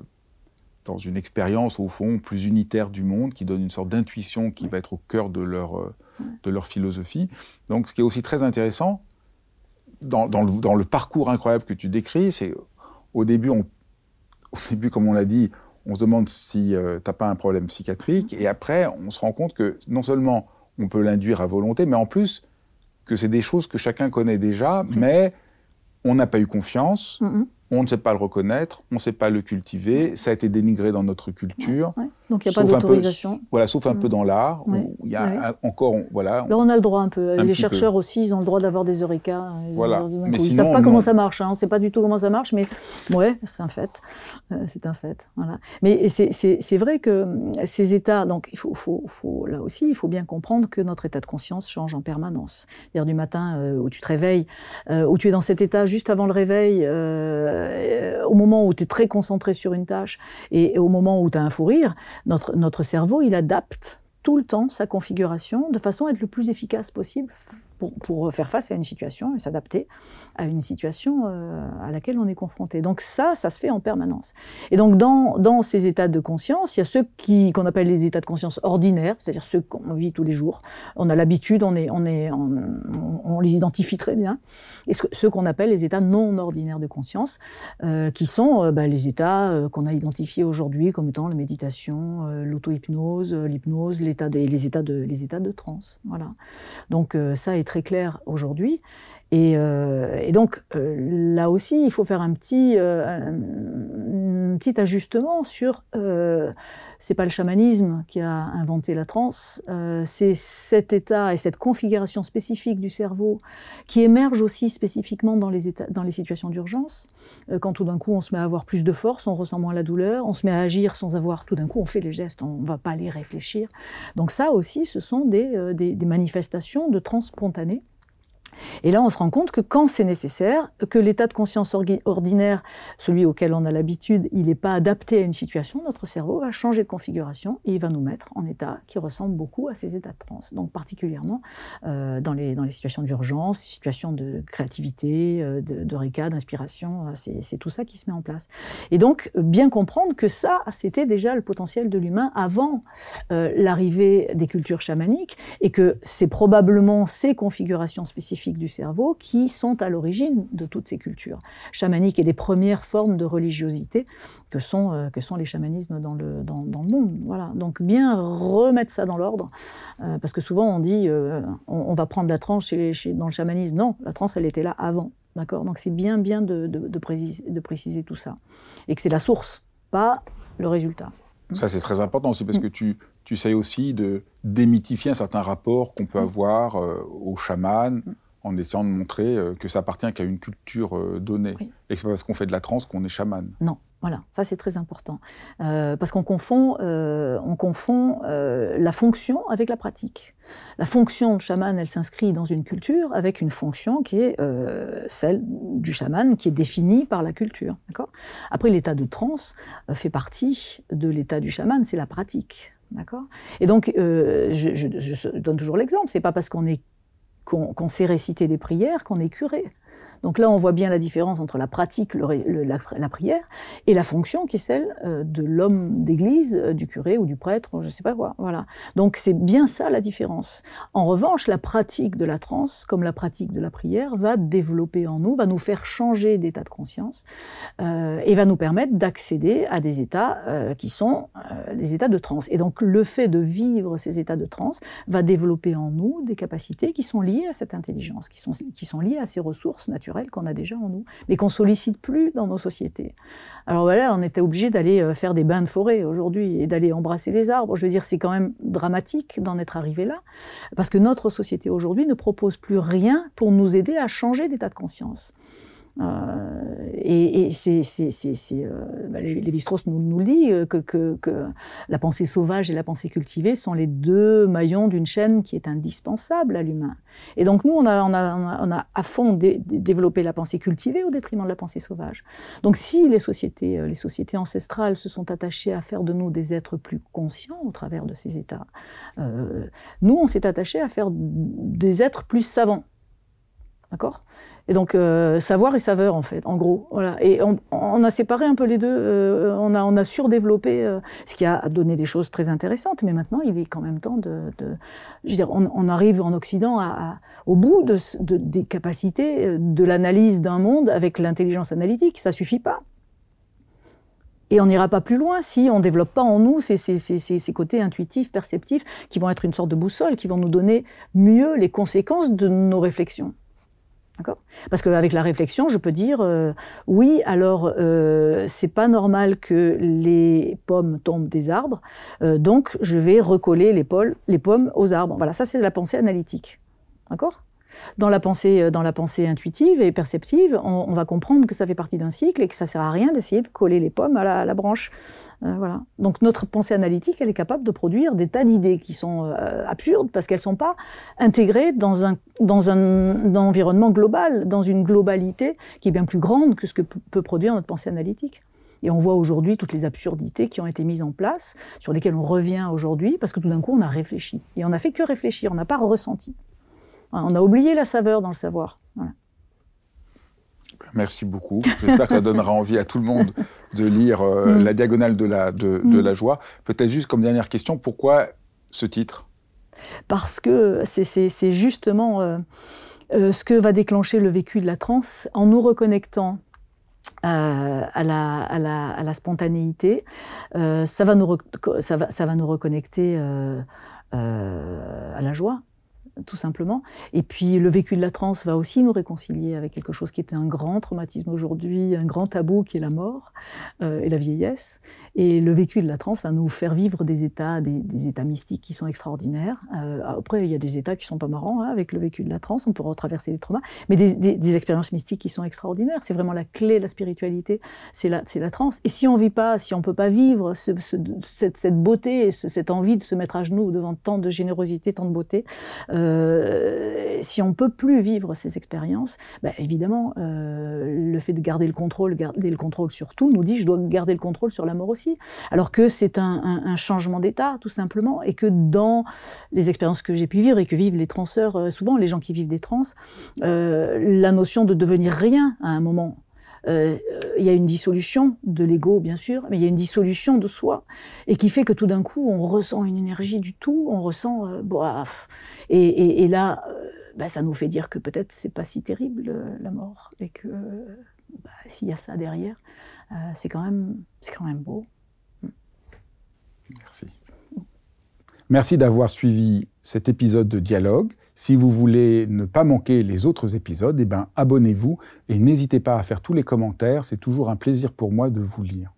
dans une expérience, au fond, plus unitaire du monde, qui donne une sorte d'intuition qui oui. va être au cœur de leur, de leur philosophie. Donc, ce qui est aussi très intéressant, dans, dans, le, dans le parcours incroyable que tu décris, c'est au début, on, au début, comme on l'a dit, on se demande si euh, tu n'as pas un problème psychiatrique, et après, on se rend compte que non seulement on peut l'induire à volonté, mais en plus que c'est des choses que chacun connaît déjà, mmh. mais on n'a pas eu confiance, mmh on ne sait pas le reconnaître, on ne sait pas le cultiver, ça a été dénigré dans notre culture. Ouais, ouais. Donc il n'y a pas d'autorisation. Voilà, sauf un mmh. peu dans l'art, où il y a encore, voilà. Là, on a le droit un peu. Un les chercheurs peu. aussi, ils ont le droit d'avoir des eureka. Voilà. Mais ils ne savent pas comment ça marche, hein. on ne sait pas du tout comment ça marche, mais ouais, c'est un fait. Euh, c'est un fait. Voilà. Mais c'est vrai que hum, ces états, donc il faut, faut, faut, là aussi, il faut bien comprendre que notre état de conscience change en permanence. C'est-à-dire du matin euh, où tu te réveilles, euh, où tu es dans cet état juste avant le réveil, euh, au moment où tu es très concentré sur une tâche et, au moment où tu as un fou rire, notre cerveau, il adapte tout le temps sa configuration de façon à être le plus efficace possible pour, faire face à une situation et s'adapter à une situation euh, à laquelle on est confronté. Donc ça, ça se fait en permanence. Et donc dans, dans ces états de conscience, il y a ceux qui qu'on appelle les états de conscience ordinaires, c'est-à-dire ceux qu'on vit tous les jours. On a l'habitude, on, est, on, est, on, les identifie très bien. Et ce, ceux qu'on appelle les états non ordinaires de conscience, euh, qui sont euh, bah, les états qu'on a identifiés aujourd'hui comme étant la méditation, l'auto-hypnose, l'hypnose, l'état des, les états de les de transe. Voilà. Donc ça est très clair aujourd'hui. Et, euh, donc euh, là aussi, il faut faire un petit, euh, une petit ajustement sur. Euh, c'est pas le chamanisme qui a inventé la transe, euh, c'est cet état et cette configuration spécifique du cerveau qui émerge aussi spécifiquement dans les, états, dans les situations d'urgence. Euh, quand tout d'un coup on se met à avoir plus de force, on ressent moins la douleur, on se met à agir sans avoir tout d'un coup on fait les gestes, on va pas aller réfléchir. Donc ça aussi, ce sont des, euh, des manifestations de transe spontanée et là, on se rend compte que quand c'est nécessaire, que l'état de conscience ordinaire, celui auquel on a l'habitude, il n'est pas adapté à une situation, notre cerveau va changer de configuration et il va nous mettre en état qui ressemble beaucoup à ces états de transe. Donc particulièrement euh, dans, les, dans les situations d'urgence, les situations de créativité, euh, de, de d'inspiration, euh, c'est tout ça qui se met en place. Et donc, bien comprendre que ça, c'était déjà le potentiel de l'humain avant l'arrivée des cultures chamaniques et que c'est probablement ces configurations spécifiques du cerveau qui sont à l'origine de toutes ces cultures chamaniques et des premières formes de religiosité que sont, euh, que sont les chamanismes dans le, dans, dans, le monde. Voilà. Donc bien remettre ça dans l'ordre, euh, parce que souvent on dit euh, on, va prendre la tranche chez, chez, dans le chamanisme. Non, la transe elle était là avant. D'accord? Donc c'est bien bien de, de, de, préciser, de préciser tout ça. Et que c'est la source, pas le résultat. Ça, c'est très important aussi, parce mm. que tu, tu sais aussi de démythifier un certain rapport qu'on peut mm. avoir euh, aux chamans, en essayant de montrer euh, que ça appartient qu'à une culture euh, donnée. Oui. Et que c'est pas parce qu'on fait de la transe qu'on est chaman. Non, voilà, ça c'est très important. Euh, parce qu'on confond, euh, on confond euh, la fonction avec la pratique. La fonction de chaman, elle s'inscrit dans une culture avec une fonction qui est celle du chaman, qui est définie par la culture. Après, l'état de transe fait partie de l'état du chaman, c'est la pratique. D'accord? Et donc, je, je, je donne toujours l'exemple, c'est pas parce qu'on est qu'on qu sait réciter des prières qu'on est curé. Donc là, on voit bien la différence entre la pratique, la, prière, et la fonction qui est celle euh, de l'homme d'église, euh, du curé ou du prêtre, je ne sais pas quoi. Voilà. Donc c'est bien ça la différence. En revanche, la pratique de la transe, comme la pratique de la prière, va développer en nous, va nous faire changer d'état de conscience euh, et va nous permettre d'accéder à des états qui sont euh, les états de transe. Et donc le fait de vivre ces états de transe va développer en nous des capacités qui sont liées à cette intelligence, qui sont liées à ces ressources naturelles qu'on a déjà en nous, mais qu'on sollicite plus dans nos sociétés. Alors voilà, on était obligé d'aller euh, faire des bains de forêt aujourd'hui et d'aller embrasser les arbres. Je veux dire, c'est quand même dramatique d'en être arrivé là, parce que notre société aujourd'hui ne propose plus rien pour nous aider à changer d'état de conscience. Euh, et, et c'est, euh, bah, Lévi-Strauss nous, nous le dit euh, que, que, la pensée sauvage et la pensée cultivée sont les deux maillons d'une chaîne qui est indispensable à l'humain. Et donc nous, on a, on a, on a à fond dé, développé la pensée cultivée au détriment de la pensée sauvage. Donc si les sociétés, les sociétés ancestrales se sont attachées à faire de nous des êtres plus conscients au travers de ces états, nous, on s'est attaché à faire des êtres plus savants. D'accord? Et donc, euh, savoir et saveur, en fait, en gros. Voilà. Et on, a séparé un peu les deux. Euh, on, a, surdéveloppé, euh, ce qui a donné des choses très intéressantes. Mais maintenant, il est quand même temps de. je veux dire, on, arrive en Occident au bout de, de, des capacités de l'analyse d'un monde avec l'intelligence analytique. Ça suffit pas. Et on n'ira pas plus loin si on ne développe pas en nous ces, côtés intuitifs, perceptifs, qui vont être une sorte de boussole, qui vont nous donner mieux les conséquences de nos réflexions. Parce qu'avec la réflexion, je peux dire euh, oui, alors euh, c'est pas normal que les pommes tombent des arbres, euh, donc je vais recoller les, les pommes aux arbres. Voilà, ça c'est la pensée analytique. D'accord? Dans la pensée, euh, dans la pensée intuitive et perceptive, on, va comprendre que ça fait partie d'un cycle et que ça sert à rien d'essayer de coller les pommes à la, branche. Euh, voilà. Donc notre pensée analytique, elle est capable de produire des tas d'idées qui sont euh, absurdes parce qu'elles sont pas intégrées dans un dans un, un, environnement global, dans une globalité qui est bien plus grande que ce que peut produire notre pensée analytique. Et on voit aujourd'hui toutes les absurdités qui ont été mises en place, sur lesquelles on revient aujourd'hui, parce que tout d'un coup, on a réfléchi. Et on n'a fait que réfléchir, on n'a pas ressenti. On a oublié la saveur dans le savoir. Voilà. Merci beaucoup. J'espère que ça donnera envie à tout le monde de lire euh, mm. La diagonale de la, de, mm. de la joie. Peut-être juste comme dernière question, pourquoi ce titre? Parce que c'est justement euh, euh, ce que va déclencher le vécu de la transe en nous reconnectant à, la, à, la, à, la, spontanéité. Ça, va nous ça, va, ça va nous reconnecter à la joie tout simplement. Et puis le vécu de la transe va aussi nous réconcilier avec quelque chose qui était un grand traumatisme aujourd'hui, un grand tabou qui est la mort euh, et la vieillesse. Et le vécu de la transe va nous faire vivre des états, des, états mystiques qui sont extraordinaires. Euh, après, il y a des états qui sont pas marrants hein, avec le vécu de la transe, on peut retraverser des traumas, mais des, expériences mystiques qui sont extraordinaires. C'est vraiment la clé la spiritualité, c'est la, c'est la transe. Et si on vit pas, si on peut pas vivre ce, cette, cette, beauté, cette envie de se mettre à genoux devant tant de générosité, tant de beauté, euh, si on peut plus vivre ces expériences, bah, évidemment, euh, le fait de garder le contrôle, garder le contrôle sur tout, nous dit je dois garder le contrôle sur la mort aussi. Alors que c'est un, un, changement d'état, tout simplement, et que dans les expériences que j'ai pu vivre et que vivent les transeurs, euh, souvent les gens qui vivent des trans, euh, la notion de devenir rien à un moment, euh, il y a une dissolution de l'ego, bien sûr, mais il y a une dissolution de soi, et qui fait que tout d'un coup, on ressent une énergie du tout, on ressent, euh, et, et, là, euh, bah, ça nous fait dire que peut-être c'est pas si terrible la mort, et que bah, s'il y a ça derrière, c'est quand même, c'est quand même beau. Merci. Merci d'avoir suivi cet épisode de dialogue. Si vous voulez ne pas manquer les autres épisodes, eh ben, abonnez-vous et n'hésitez pas à faire tous les commentaires. C'est toujours un plaisir pour moi de vous lire.